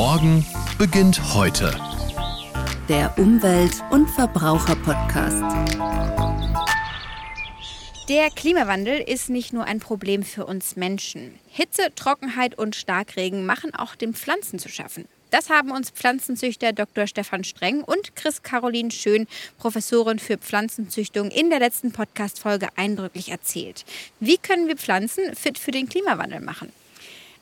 Morgen beginnt heute. Der Umwelt- und Verbraucher-Podcast. Der Klimawandel ist nicht nur ein Problem für uns Menschen. Hitze, Trockenheit und Starkregen machen auch den Pflanzen zu schaffen. Das haben uns Pflanzenzüchter Dr. Stefan Streng und Chris Caroline Schön, Professorin für Pflanzenzüchtung, in der letzten Podcast-Folge eindrücklich erzählt. Wie können wir Pflanzen fit für den Klimawandel machen?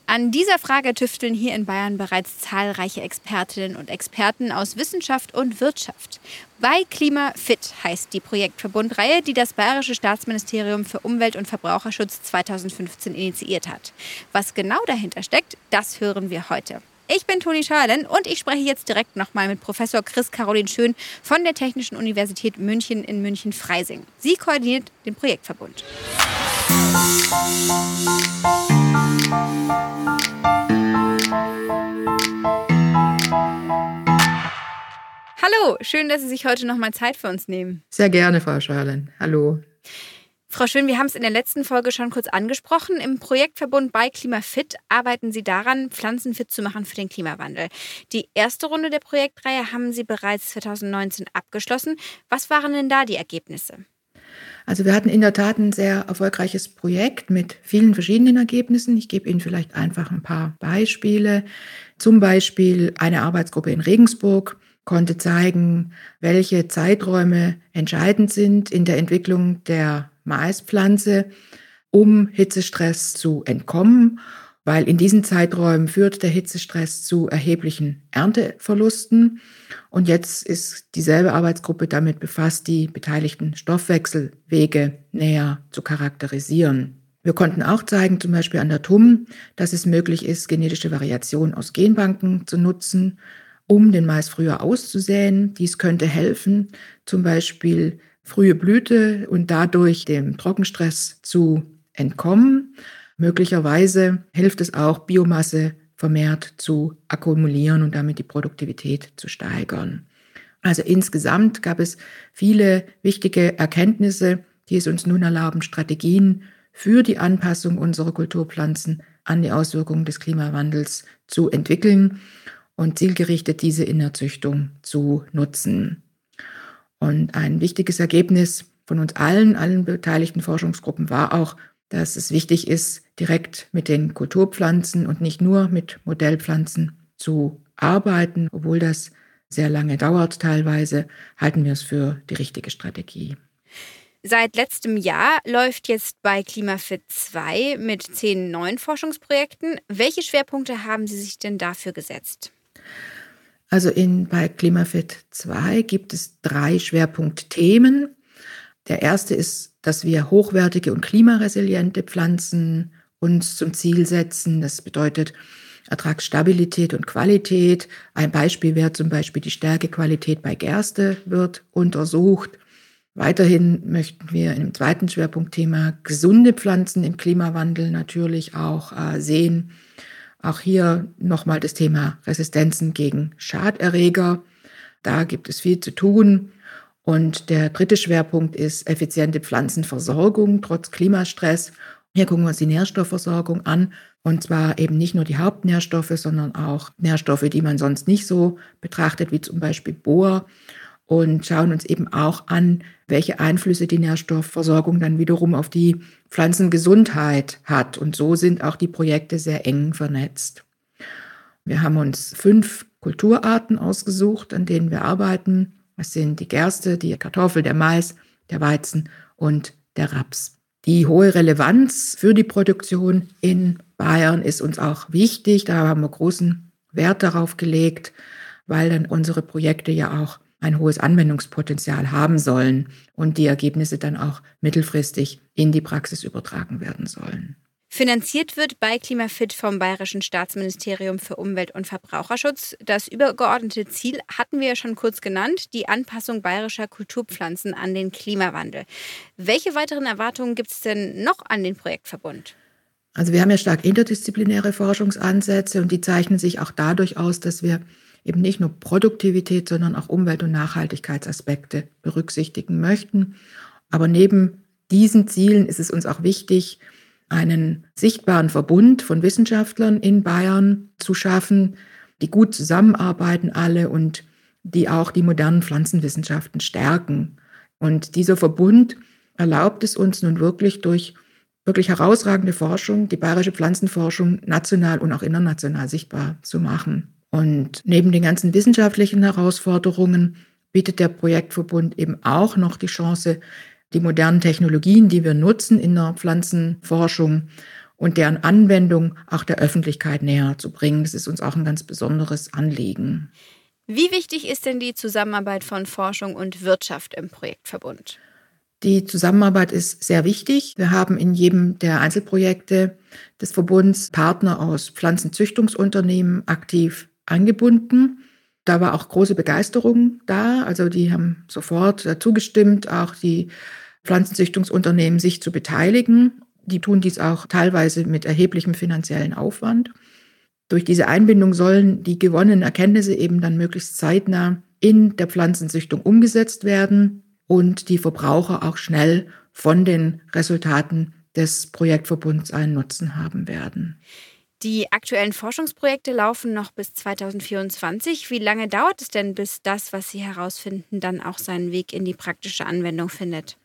An dieser Frage tüfteln hier in Bayern bereits zahlreiche Expertinnen und Experten aus Wissenschaft und Wirtschaft. Bei KlimaFit heißt die Projektverbundreihe, die das Bayerische Staatsministerium für Umwelt- und Verbraucherschutz 2015 initiiert hat. Was genau dahinter steckt, das hören wir heute. Ich bin Toni Schalen und ich spreche jetzt direkt nochmal mit Professor Chris Caroline Schön von der Technischen Universität München in München-Freising. Sie koordiniert den Projektverbund. Hallo, schön, dass Sie sich heute nochmal Zeit für uns nehmen. Sehr gerne, Frau Schalen. Hallo. Frau Schön, wir haben es in der letzten Folge schon kurz angesprochen. Im Projektverbund bei KlimaFit arbeiten Sie daran, Pflanzen fit zu machen für den Klimawandel. Die erste Runde der Projektreihe haben Sie bereits 2019 abgeschlossen. Was waren denn da die Ergebnisse? Also wir hatten in der Tat ein sehr erfolgreiches Projekt mit vielen verschiedenen Ergebnissen. Ich gebe Ihnen vielleicht einfach ein paar Beispiele. Zum Beispiel eine Arbeitsgruppe in Regensburg konnte zeigen, welche Zeiträume entscheidend sind in der Entwicklung der Maispflanze, um Hitzestress zu entkommen, weil in diesen Zeiträumen führt der Hitzestress zu erheblichen Ernteverlusten. Und jetzt ist dieselbe Arbeitsgruppe damit befasst, die beteiligten Stoffwechselwege näher zu charakterisieren. Wir konnten auch zeigen, zum Beispiel an der TUM, dass es möglich ist, genetische Variation aus Genbanken zu nutzen, um den Mais früher auszusäen. Dies könnte helfen, zum Beispiel frühe Blüte und dadurch dem Trockenstress zu entkommen. Möglicherweise hilft es auch, Biomasse vermehrt zu akkumulieren und damit die Produktivität zu steigern. Also insgesamt gab es viele wichtige Erkenntnisse, die es uns nun erlauben, Strategien für die Anpassung unserer Kulturpflanzen an die Auswirkungen des Klimawandels zu entwickeln und zielgerichtet diese in der Züchtung zu nutzen. Und ein wichtiges Ergebnis von uns allen, allen beteiligten Forschungsgruppen war auch, dass es wichtig ist, direkt mit den Kulturpflanzen und nicht nur mit Modellpflanzen zu arbeiten. Obwohl das sehr lange dauert teilweise, halten wir es für die richtige Strategie. Seit letztem Jahr läuft jetzt bei KlimaFit 2 mit zehn neuen Forschungsprojekten. Welche Schwerpunkte haben Sie sich denn dafür gesetzt? Also in, bei KlimaFit 2 gibt es drei Schwerpunktthemen. Der erste ist, dass wir hochwertige und klimaresiliente Pflanzen uns zum Ziel setzen. Das bedeutet Ertragsstabilität und Qualität. Ein Beispiel wäre zum Beispiel die Stärkequalität bei Gerste wird untersucht. Weiterhin möchten wir in dem zweiten Schwerpunktthema gesunde Pflanzen im Klimawandel natürlich auch äh, sehen. Auch hier nochmal das Thema Resistenzen gegen Schaderreger. Da gibt es viel zu tun. Und der dritte Schwerpunkt ist effiziente Pflanzenversorgung trotz Klimastress. Hier gucken wir uns die Nährstoffversorgung an. Und zwar eben nicht nur die Hauptnährstoffe, sondern auch Nährstoffe, die man sonst nicht so betrachtet, wie zum Beispiel Bohr und schauen uns eben auch an, welche Einflüsse die Nährstoffversorgung dann wiederum auf die Pflanzengesundheit hat. Und so sind auch die Projekte sehr eng vernetzt. Wir haben uns fünf Kulturarten ausgesucht, an denen wir arbeiten. Das sind die Gerste, die Kartoffel, der Mais, der Weizen und der Raps. Die hohe Relevanz für die Produktion in Bayern ist uns auch wichtig. Da haben wir großen Wert darauf gelegt, weil dann unsere Projekte ja auch ein hohes Anwendungspotenzial haben sollen und die Ergebnisse dann auch mittelfristig in die Praxis übertragen werden sollen. Finanziert wird bei KlimaFit vom Bayerischen Staatsministerium für Umwelt und Verbraucherschutz. Das übergeordnete Ziel hatten wir ja schon kurz genannt, die Anpassung bayerischer Kulturpflanzen an den Klimawandel. Welche weiteren Erwartungen gibt es denn noch an den Projektverbund? Also wir haben ja stark interdisziplinäre Forschungsansätze und die zeichnen sich auch dadurch aus, dass wir eben nicht nur Produktivität, sondern auch Umwelt- und Nachhaltigkeitsaspekte berücksichtigen möchten. Aber neben diesen Zielen ist es uns auch wichtig, einen sichtbaren Verbund von Wissenschaftlern in Bayern zu schaffen, die gut zusammenarbeiten alle und die auch die modernen Pflanzenwissenschaften stärken. Und dieser Verbund erlaubt es uns nun wirklich durch wirklich herausragende Forschung, die bayerische Pflanzenforschung national und auch international sichtbar zu machen. Und neben den ganzen wissenschaftlichen Herausforderungen bietet der Projektverbund eben auch noch die Chance, die modernen Technologien, die wir nutzen in der Pflanzenforschung und deren Anwendung auch der Öffentlichkeit näher zu bringen. Das ist uns auch ein ganz besonderes Anliegen. Wie wichtig ist denn die Zusammenarbeit von Forschung und Wirtschaft im Projektverbund? Die Zusammenarbeit ist sehr wichtig. Wir haben in jedem der Einzelprojekte des Verbunds Partner aus Pflanzenzüchtungsunternehmen aktiv angebunden. Da war auch große Begeisterung da. Also die haben sofort zugestimmt, auch die Pflanzenzüchtungsunternehmen sich zu beteiligen. Die tun dies auch teilweise mit erheblichem finanziellen Aufwand. Durch diese Einbindung sollen die gewonnenen Erkenntnisse eben dann möglichst zeitnah in der Pflanzenzüchtung umgesetzt werden und die Verbraucher auch schnell von den Resultaten des Projektverbunds einen Nutzen haben werden. Die aktuellen Forschungsprojekte laufen noch bis 2024. Wie lange dauert es denn, bis das, was Sie herausfinden, dann auch seinen Weg in die praktische Anwendung findet?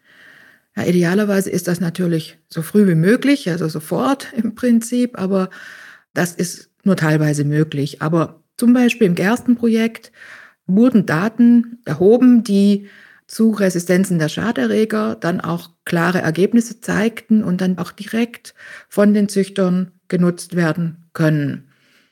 Ja, idealerweise ist das natürlich so früh wie möglich, also sofort im Prinzip, aber das ist nur teilweise möglich. Aber zum Beispiel im Gerstenprojekt wurden Daten erhoben, die zu Resistenzen der Schaderreger dann auch klare Ergebnisse zeigten und dann auch direkt von den Züchtern genutzt werden können.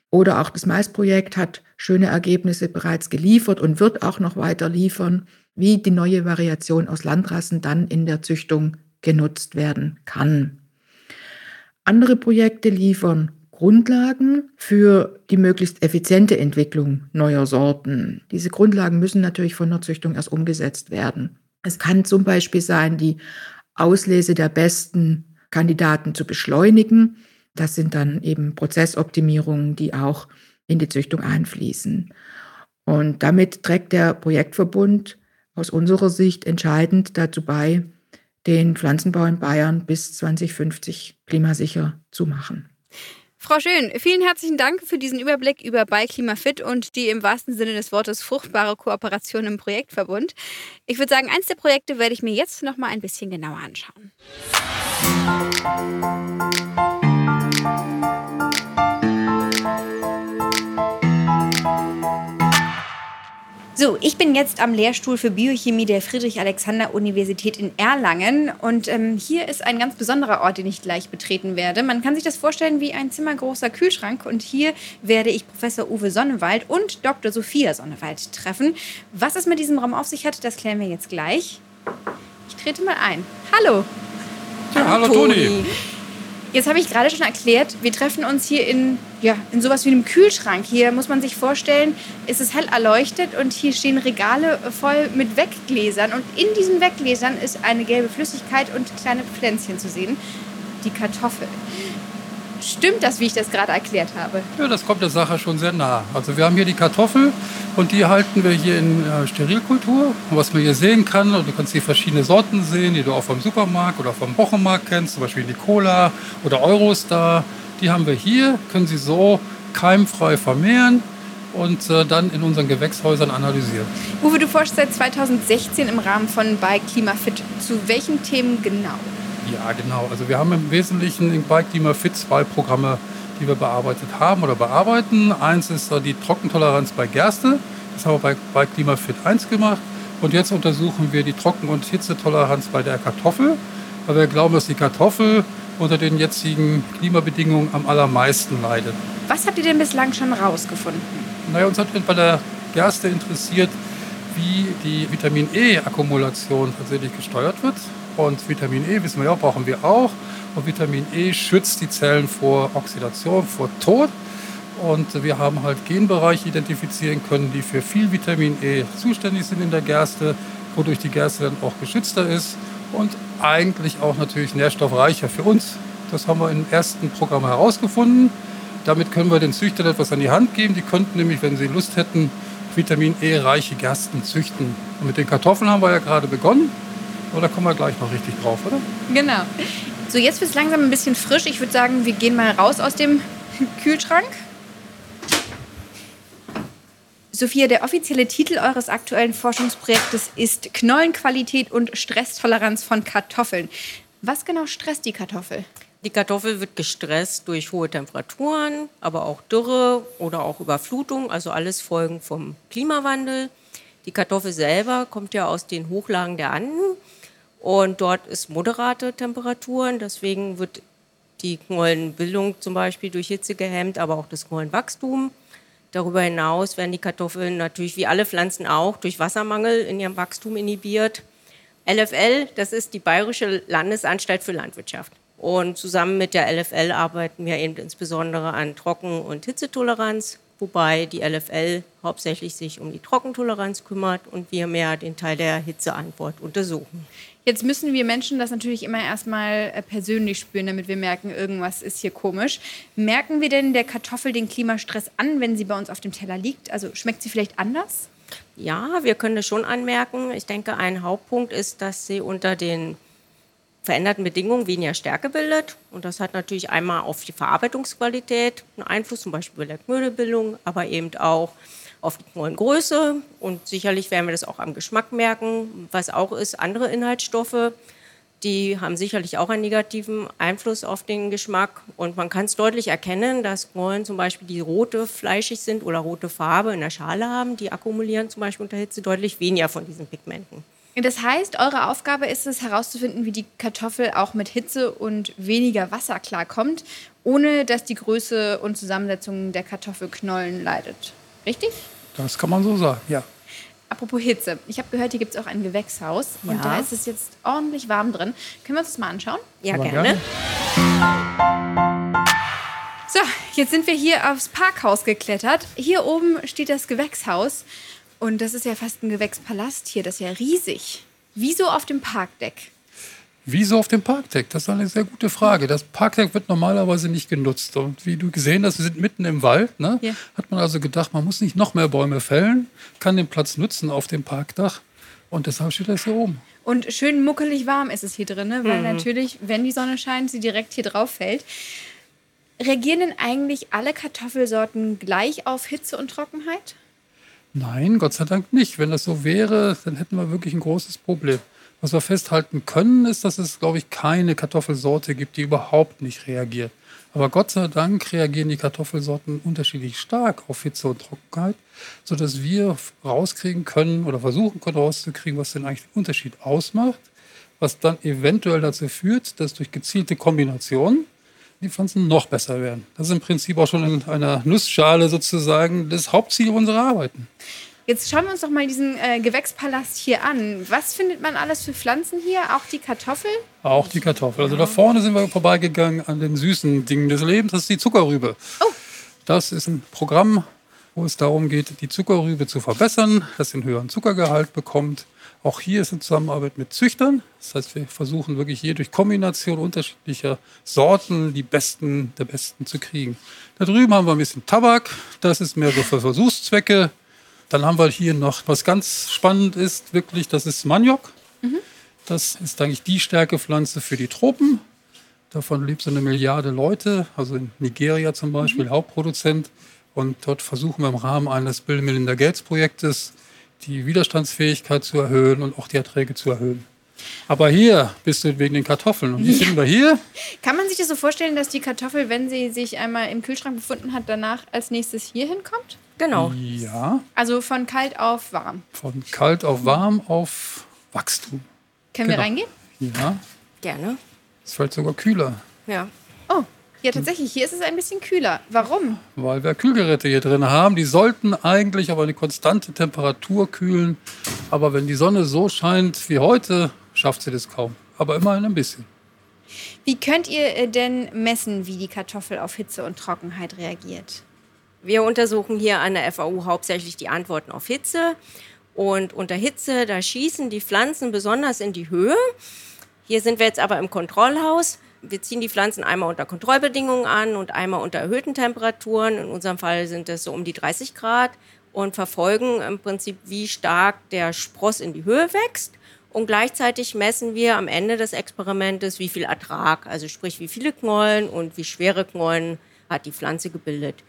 Oder auch das Maisprojekt hat schöne Ergebnisse bereits geliefert und wird auch noch weiter liefern, wie die neue Variation aus Landrassen dann in der Züchtung genutzt werden kann. Andere Projekte liefern Grundlagen für die möglichst effiziente Entwicklung neuer Sorten. Diese Grundlagen müssen natürlich von der Züchtung erst umgesetzt werden. Es kann zum Beispiel sein, die Auslese der besten Kandidaten zu beschleunigen. Das sind dann eben Prozessoptimierungen, die auch in die Züchtung einfließen. Und damit trägt der Projektverbund aus unserer Sicht entscheidend dazu bei, den Pflanzenbau in Bayern bis 2050 klimasicher zu machen. Frau Schön, vielen herzlichen Dank für diesen Überblick über bei Klimafit und die im wahrsten Sinne des Wortes fruchtbare Kooperation im Projektverbund. Ich würde sagen, eins der Projekte werde ich mir jetzt noch mal ein bisschen genauer anschauen. So, ich bin jetzt am Lehrstuhl für Biochemie der Friedrich-Alexander-Universität in Erlangen. Und ähm, hier ist ein ganz besonderer Ort, den ich gleich betreten werde. Man kann sich das vorstellen wie ein zimmergroßer Kühlschrank. Und hier werde ich Professor Uwe Sonnewald und Dr. Sophia Sonnewald treffen. Was es mit diesem Raum auf sich hat, das klären wir jetzt gleich. Ich trete mal ein. Hallo. Ja, hallo, hallo Toni. Toni. Jetzt habe ich gerade schon erklärt, wir treffen uns hier in, ja, in sowas wie einem Kühlschrank. Hier muss man sich vorstellen, ist es hell erleuchtet und hier stehen Regale voll mit Weggläsern. Und in diesen Weggläsern ist eine gelbe Flüssigkeit und kleine Pflänzchen zu sehen. Die Kartoffel. Stimmt das, wie ich das gerade erklärt habe? Ja, das kommt der Sache schon sehr nah. Also wir haben hier die Kartoffel und die halten wir hier in äh, Sterilkultur. Und was man hier sehen kann, und du kannst hier verschiedene Sorten sehen, die du auch vom Supermarkt oder vom Wochenmarkt kennst, zum Beispiel Nicola oder Eurostar. Die haben wir hier, können sie so keimfrei vermehren und äh, dann in unseren Gewächshäusern analysieren. Uwe, du forschst seit 2016 im Rahmen von bei Klimafit. Zu welchen Themen genau? Ja, genau. Also wir haben im Wesentlichen in Bike Klima Fit zwei Programme, die wir bearbeitet haben oder bearbeiten. Eins ist die Trockentoleranz bei Gerste. Das haben wir bei Bike Klima Fit 1 gemacht. Und jetzt untersuchen wir die Trocken- und Hitzetoleranz bei der Kartoffel, weil wir glauben, dass die Kartoffel unter den jetzigen Klimabedingungen am allermeisten leidet. Was habt ihr denn bislang schon rausgefunden? Naja, uns hat bei der Gerste interessiert, wie die Vitamin E-Akkumulation tatsächlich gesteuert wird. Und Vitamin E, wissen wir ja, brauchen wir auch. Und Vitamin E schützt die Zellen vor Oxidation, vor Tod. Und wir haben halt Genbereiche identifizieren können, die für viel Vitamin E zuständig sind in der Gerste, wodurch die Gerste dann auch geschützter ist und eigentlich auch natürlich nährstoffreicher für uns. Das haben wir im ersten Programm herausgefunden. Damit können wir den Züchtern etwas an die Hand geben. Die könnten nämlich, wenn sie Lust hätten, Vitamin E-reiche Gersten züchten. Und mit den Kartoffeln haben wir ja gerade begonnen. Oder kommen wir gleich noch richtig drauf, oder? Genau. So, jetzt wird es langsam ein bisschen frisch. Ich würde sagen, wir gehen mal raus aus dem Kühlschrank. Sophia, der offizielle Titel eures aktuellen Forschungsprojektes ist Knollenqualität und Stresstoleranz von Kartoffeln. Was genau stresst die Kartoffel? Die Kartoffel wird gestresst durch hohe Temperaturen, aber auch Dürre oder auch Überflutung, also alles Folgen vom Klimawandel. Die Kartoffel selber kommt ja aus den Hochlagen der Anden und dort ist moderate Temperaturen, deswegen wird die Knollenbildung zum Beispiel durch Hitze gehemmt, aber auch das Knollenwachstum. Darüber hinaus werden die Kartoffeln natürlich wie alle Pflanzen auch durch Wassermangel in ihrem Wachstum inhibiert. LFL, das ist die Bayerische Landesanstalt für Landwirtschaft. Und zusammen mit der LFL arbeiten wir eben insbesondere an Trocken- und Hitzetoleranz, wobei die LFL hauptsächlich sich um die Trockentoleranz kümmert und wir mehr den Teil der Hitzeantwort untersuchen. Jetzt müssen wir Menschen das natürlich immer erstmal äh, persönlich spüren, damit wir merken, irgendwas ist hier komisch. Merken wir denn der Kartoffel den Klimastress an, wenn sie bei uns auf dem Teller liegt? Also schmeckt sie vielleicht anders? Ja, wir können das schon anmerken. Ich denke, ein Hauptpunkt ist, dass sie unter den veränderten Bedingungen weniger Stärke bildet. Und das hat natürlich einmal auf die Verarbeitungsqualität einen Einfluss, zum Beispiel bei der Knödelbildung, aber eben auch auf die Knollengröße und sicherlich werden wir das auch am Geschmack merken. Was auch ist, andere Inhaltsstoffe, die haben sicherlich auch einen negativen Einfluss auf den Geschmack. Und man kann es deutlich erkennen, dass Knollen zum Beispiel, die rote fleischig sind oder rote Farbe in der Schale haben, die akkumulieren zum Beispiel unter Hitze deutlich weniger von diesen Pigmenten. Das heißt, eure Aufgabe ist es herauszufinden, wie die Kartoffel auch mit Hitze und weniger Wasser klarkommt, ohne dass die Größe und Zusammensetzung der Kartoffelknollen leidet. Richtig? Das kann man so sagen, ja. Apropos Hitze. Ich habe gehört, hier gibt es auch ein Gewächshaus. Ja. Und da ist es jetzt ordentlich warm drin. Können wir uns das mal anschauen? Ja, gerne. gerne. So, jetzt sind wir hier aufs Parkhaus geklettert. Hier oben steht das Gewächshaus. Und das ist ja fast ein Gewächspalast hier. Das ist ja riesig. Wieso auf dem Parkdeck? Wieso auf dem Parkdeck? Das ist eine sehr gute Frage. Das Parkdeck wird normalerweise nicht genutzt. Und wie du gesehen hast, wir sind mitten im Wald. Ne? Ja. Hat man also gedacht, man muss nicht noch mehr Bäume fällen, kann den Platz nutzen auf dem Parkdach. Und deshalb steht das hier oben. Und schön muckelig warm ist es hier drin, ne? weil mhm. natürlich, wenn die Sonne scheint, sie direkt hier drauf fällt. Reagieren denn eigentlich alle Kartoffelsorten gleich auf Hitze und Trockenheit? Nein, Gott sei Dank nicht. Wenn das so wäre, dann hätten wir wirklich ein großes Problem. Was wir festhalten können, ist, dass es, glaube ich, keine Kartoffelsorte gibt, die überhaupt nicht reagiert. Aber Gott sei Dank reagieren die Kartoffelsorten unterschiedlich stark auf Hitze und Trockenheit, sodass wir rauskriegen können oder versuchen können rauszukriegen, was denn eigentlich den Unterschied ausmacht, was dann eventuell dazu führt, dass durch gezielte Kombinationen die Pflanzen noch besser werden. Das ist im Prinzip auch schon in einer Nussschale sozusagen das Hauptziel unserer Arbeiten. Jetzt schauen wir uns doch mal diesen äh, Gewächspalast hier an. Was findet man alles für Pflanzen hier? Auch die Kartoffel? Auch die Kartoffel. Also da vorne sind wir vorbeigegangen an den süßen Dingen des Lebens. Das ist die Zuckerrübe. Oh. Das ist ein Programm, wo es darum geht, die Zuckerrübe zu verbessern, dass sie einen höheren Zuckergehalt bekommt. Auch hier ist eine Zusammenarbeit mit Züchtern. Das heißt, wir versuchen wirklich hier durch Kombination unterschiedlicher Sorten die besten der besten zu kriegen. Da drüben haben wir ein bisschen Tabak. Das ist mehr so für Versuchszwecke. Dann haben wir hier noch, was ganz spannend ist, wirklich, das ist Maniok. Mhm. Das ist eigentlich die Stärkepflanze für die Tropen. Davon lebt so eine Milliarde Leute, also in Nigeria zum Beispiel, mhm. Hauptproduzent. Und dort versuchen wir im Rahmen eines Bill Melinda Gates Projektes die Widerstandsfähigkeit zu erhöhen und auch die Erträge zu erhöhen. Aber hier bist du wegen den Kartoffeln. Und die finden wir hier. Kann man sich das so vorstellen, dass die Kartoffel, wenn sie sich einmal im Kühlschrank befunden hat, danach als nächstes hier hinkommt? Genau. Ja. Also von kalt auf warm. Von kalt auf warm auf Wachstum. Können genau. wir reingehen? Ja. Gerne. Es fällt sogar kühler. Ja. Oh, ja, tatsächlich. Hier ist es ein bisschen kühler. Warum? Weil wir Kühlgeräte hier drin haben. Die sollten eigentlich auf eine konstante Temperatur kühlen. Aber wenn die Sonne so scheint wie heute, schafft sie das kaum. Aber immerhin ein bisschen. Wie könnt ihr äh, denn messen, wie die Kartoffel auf Hitze und Trockenheit reagiert? Wir untersuchen hier an der FAU hauptsächlich die Antworten auf Hitze. Und unter Hitze, da schießen die Pflanzen besonders in die Höhe. Hier sind wir jetzt aber im Kontrollhaus. Wir ziehen die Pflanzen einmal unter Kontrollbedingungen an und einmal unter erhöhten Temperaturen. In unserem Fall sind es so um die 30 Grad und verfolgen im Prinzip, wie stark der Spross in die Höhe wächst. Und gleichzeitig messen wir am Ende des Experimentes, wie viel Ertrag, also sprich, wie viele Knollen und wie schwere Knollen hat die Pflanze gebildet.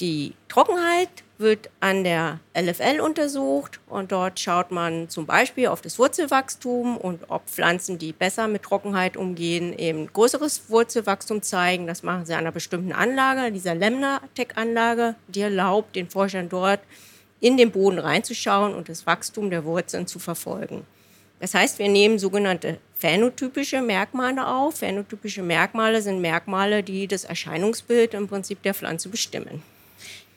Die Trockenheit wird an der LFL untersucht und dort schaut man zum Beispiel auf das Wurzelwachstum und ob Pflanzen, die besser mit Trockenheit umgehen, eben größeres Wurzelwachstum zeigen. Das machen sie an einer bestimmten Anlage, dieser Lemna-Tech-Anlage, die erlaubt den Forschern dort in den Boden reinzuschauen und das Wachstum der Wurzeln zu verfolgen. Das heißt, wir nehmen sogenannte phänotypische Merkmale auf. Phänotypische Merkmale sind Merkmale, die das Erscheinungsbild im Prinzip der Pflanze bestimmen.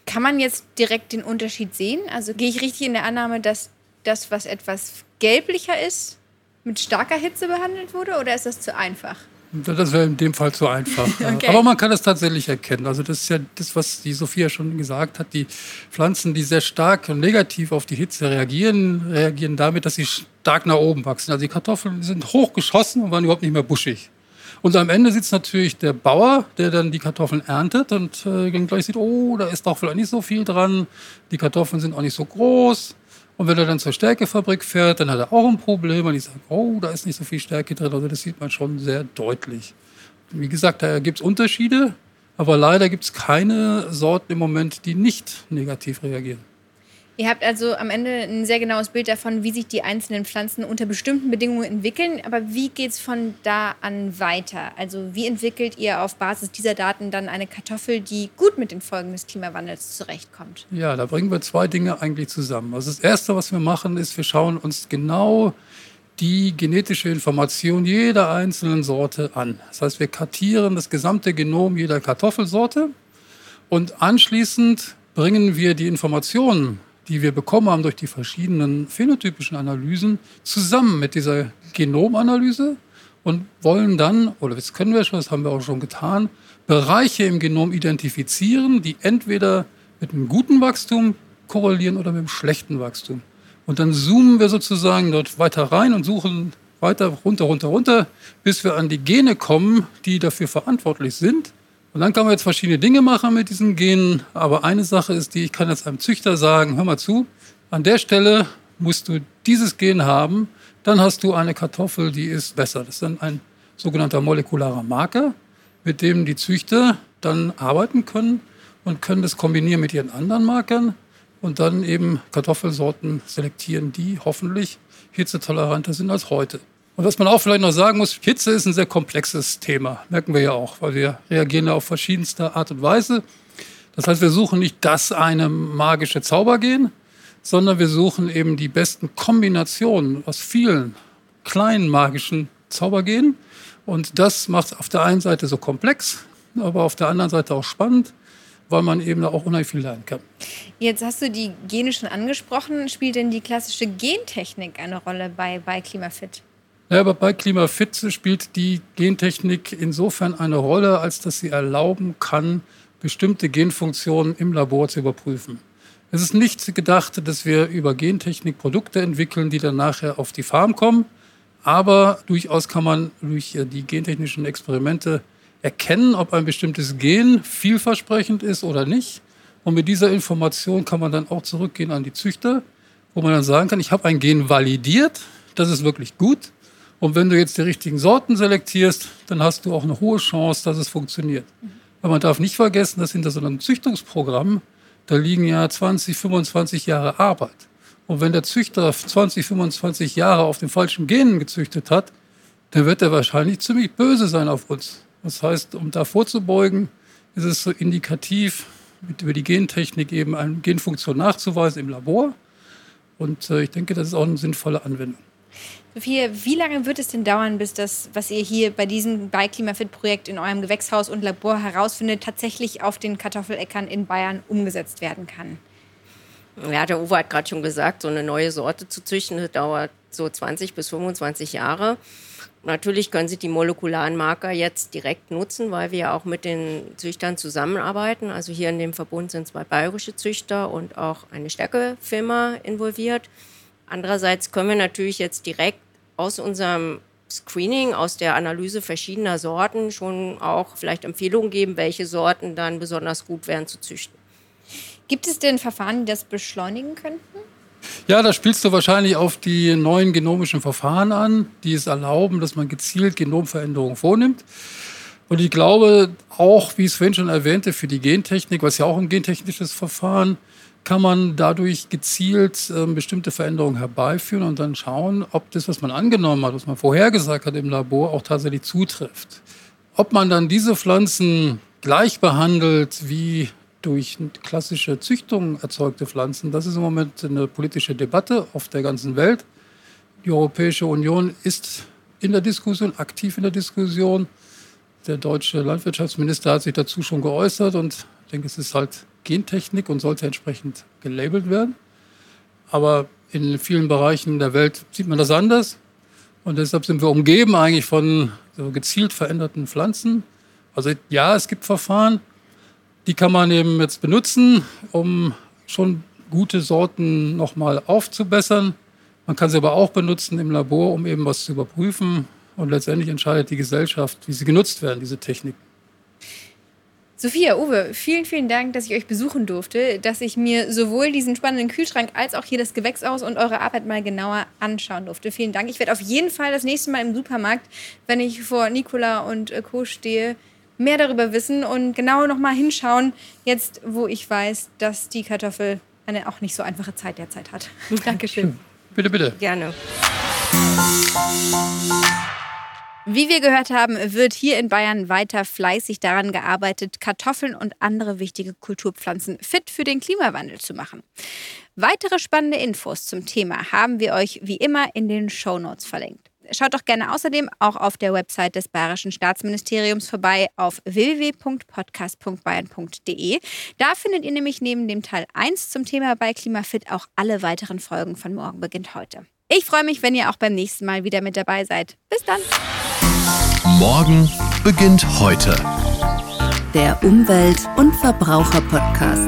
Kann man jetzt direkt den Unterschied sehen? Also gehe ich richtig in der Annahme, dass das, was etwas gelblicher ist, mit starker Hitze behandelt wurde oder ist das zu einfach? Das wäre in dem Fall zu einfach. okay. Aber man kann es tatsächlich erkennen. Also das ist ja das, was die Sophia schon gesagt hat. Die Pflanzen, die sehr stark und negativ auf die Hitze reagieren, reagieren damit, dass sie stark nach oben wachsen. Also die Kartoffeln sind hochgeschossen und waren überhaupt nicht mehr buschig. Und am Ende sitzt natürlich der Bauer, der dann die Kartoffeln erntet und äh, gleich sieht, oh, da ist doch vielleicht nicht so viel dran. Die Kartoffeln sind auch nicht so groß. Und wenn er dann zur Stärkefabrik fährt, dann hat er auch ein Problem. Und ich sage, oh, da ist nicht so viel Stärke drin. Also das sieht man schon sehr deutlich. Wie gesagt, da gibt es Unterschiede, aber leider gibt es keine Sorten im Moment, die nicht negativ reagieren. Ihr habt also am Ende ein sehr genaues Bild davon, wie sich die einzelnen Pflanzen unter bestimmten Bedingungen entwickeln. Aber wie geht es von da an weiter? Also wie entwickelt ihr auf Basis dieser Daten dann eine Kartoffel, die gut mit den Folgen des Klimawandels zurechtkommt? Ja, da bringen wir zwei Dinge eigentlich zusammen. Also das Erste, was wir machen, ist, wir schauen uns genau die genetische Information jeder einzelnen Sorte an. Das heißt, wir kartieren das gesamte Genom jeder Kartoffelsorte und anschließend bringen wir die Informationen die wir bekommen haben durch die verschiedenen phänotypischen Analysen, zusammen mit dieser Genomanalyse und wollen dann, oder das können wir schon, das haben wir auch schon getan, Bereiche im Genom identifizieren, die entweder mit einem guten Wachstum korrelieren oder mit einem schlechten Wachstum. Und dann zoomen wir sozusagen dort weiter rein und suchen weiter runter, runter, runter, bis wir an die Gene kommen, die dafür verantwortlich sind. Und dann kann man jetzt verschiedene Dinge machen mit diesen Genen. Aber eine Sache ist die, ich kann jetzt einem Züchter sagen, hör mal zu, an der Stelle musst du dieses Gen haben, dann hast du eine Kartoffel, die ist besser. Das ist dann ein sogenannter molekularer Marker, mit dem die Züchter dann arbeiten können und können das kombinieren mit ihren anderen Markern und dann eben Kartoffelsorten selektieren, die hoffentlich hitzetoleranter sind als heute. Und was man auch vielleicht noch sagen muss, Hitze ist ein sehr komplexes Thema, merken wir ja auch, weil wir reagieren ja auf verschiedenste Art und Weise. Das heißt, wir suchen nicht das eine magische Zaubergen, sondern wir suchen eben die besten Kombinationen aus vielen kleinen magischen Zaubergenen. Und das macht es auf der einen Seite so komplex, aber auf der anderen Seite auch spannend, weil man eben da auch unheimlich viel lernen kann. Jetzt hast du die Gene schon angesprochen. Spielt denn die klassische Gentechnik eine Rolle bei, bei Klimafit? Ja, aber bei Klimafit spielt die Gentechnik insofern eine Rolle, als dass sie erlauben kann, bestimmte Genfunktionen im Labor zu überprüfen. Es ist nicht gedacht, dass wir über Gentechnik Produkte entwickeln, die dann nachher auf die Farm kommen. Aber durchaus kann man durch die gentechnischen Experimente erkennen, ob ein bestimmtes Gen vielversprechend ist oder nicht. Und mit dieser Information kann man dann auch zurückgehen an die Züchter, wo man dann sagen kann, ich habe ein Gen validiert, das ist wirklich gut. Und wenn du jetzt die richtigen Sorten selektierst, dann hast du auch eine hohe Chance, dass es funktioniert. Aber man darf nicht vergessen, dass hinter so einem Züchtungsprogramm, da liegen ja 20, 25 Jahre Arbeit. Und wenn der Züchter 20, 25 Jahre auf den falschen Genen gezüchtet hat, dann wird er wahrscheinlich ziemlich böse sein auf uns. Das heißt, um da vorzubeugen, ist es so indikativ, über die Gentechnik eben eine Genfunktion nachzuweisen im Labor. Und äh, ich denke, das ist auch eine sinnvolle Anwendung. Sophia, wie lange wird es denn dauern, bis das, was ihr hier bei diesem bei Klimafit-Projekt in eurem Gewächshaus und Labor herausfindet, tatsächlich auf den Kartoffeläckern in Bayern umgesetzt werden kann? Ja, der Uwe hat gerade schon gesagt, so eine neue Sorte zu züchten, das dauert so 20 bis 25 Jahre. Natürlich können Sie die molekularen Marker jetzt direkt nutzen, weil wir auch mit den Züchtern zusammenarbeiten. Also hier in dem Verbund sind zwei bayerische Züchter und auch eine Stärkefirma involviert. Andererseits können wir natürlich jetzt direkt aus unserem Screening, aus der Analyse verschiedener Sorten schon auch vielleicht Empfehlungen geben, welche Sorten dann besonders gut wären zu züchten. Gibt es denn Verfahren, die das beschleunigen könnten? Ja, da spielst du wahrscheinlich auf die neuen genomischen Verfahren an, die es erlauben, dass man gezielt Genomveränderungen vornimmt. Und ich glaube auch, wie ich es vorhin schon erwähnte, für die Gentechnik, was ja auch ein gentechnisches Verfahren, kann man dadurch gezielt äh, bestimmte Veränderungen herbeiführen und dann schauen, ob das, was man angenommen hat, was man vorhergesagt hat im Labor, auch tatsächlich zutrifft. Ob man dann diese Pflanzen gleich behandelt wie durch klassische Züchtung erzeugte Pflanzen, das ist im Moment eine politische Debatte auf der ganzen Welt. Die Europäische Union ist in der Diskussion, aktiv in der Diskussion. Der deutsche Landwirtschaftsminister hat sich dazu schon geäußert und ich denke, es ist halt Gentechnik und sollte entsprechend gelabelt werden. Aber in vielen Bereichen der Welt sieht man das anders. Und deshalb sind wir umgeben eigentlich von so gezielt veränderten Pflanzen. Also ja, es gibt Verfahren, die kann man eben jetzt benutzen, um schon gute Sorten nochmal aufzubessern. Man kann sie aber auch benutzen im Labor, um eben was zu überprüfen. Und letztendlich entscheidet die Gesellschaft, wie sie genutzt werden, diese Techniken. Sophia, Uwe, vielen, vielen Dank, dass ich euch besuchen durfte, dass ich mir sowohl diesen spannenden Kühlschrank als auch hier das Gewächshaus und eure Arbeit mal genauer anschauen durfte. Vielen Dank. Ich werde auf jeden Fall das nächste Mal im Supermarkt, wenn ich vor Nicola und Co. stehe, mehr darüber wissen und genau noch mal hinschauen, jetzt wo ich weiß, dass die Kartoffel eine auch nicht so einfache Zeit derzeit hat. Dankeschön. Bitte, bitte. Gerne. Wie wir gehört haben, wird hier in Bayern weiter fleißig daran gearbeitet, Kartoffeln und andere wichtige Kulturpflanzen fit für den Klimawandel zu machen. Weitere spannende Infos zum Thema haben wir euch wie immer in den Show Notes verlinkt. Schaut doch gerne außerdem auch auf der Website des Bayerischen Staatsministeriums vorbei auf www.podcast.bayern.de. Da findet ihr nämlich neben dem Teil 1 zum Thema bei Klimafit auch alle weiteren Folgen von Morgen beginnt heute. Ich freue mich, wenn ihr auch beim nächsten Mal wieder mit dabei seid. Bis dann! Morgen beginnt heute. Der Umwelt- und Verbraucher-Podcast.